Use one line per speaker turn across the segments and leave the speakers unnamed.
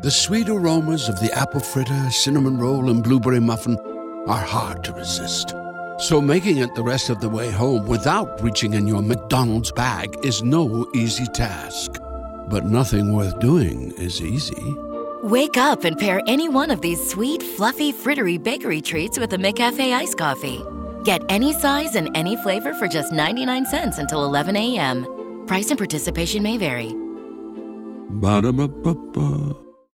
The sweet aromas of the apple fritter, cinnamon roll, and blueberry muffin are hard to resist. So making it the rest of the way home without reaching in your McDonald's bag is no easy task. But nothing worth doing is easy.
Wake up and pair any one of these sweet, fluffy, frittery bakery treats with a McCafe iced coffee. Get any size and any flavor for just 99 cents until 11 a.m. Price and participation may vary.
Ba-da-ba-ba-ba.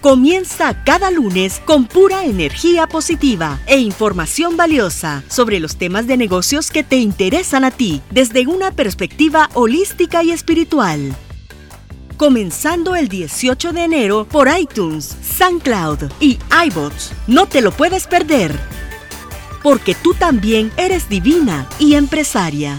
Comienza cada lunes con pura energía positiva e información valiosa sobre los temas de negocios que te interesan a ti desde una perspectiva holística y espiritual. Comenzando el 18 de enero por iTunes, SoundCloud y iBots. No te lo puedes perder. Porque tú también eres divina y empresaria.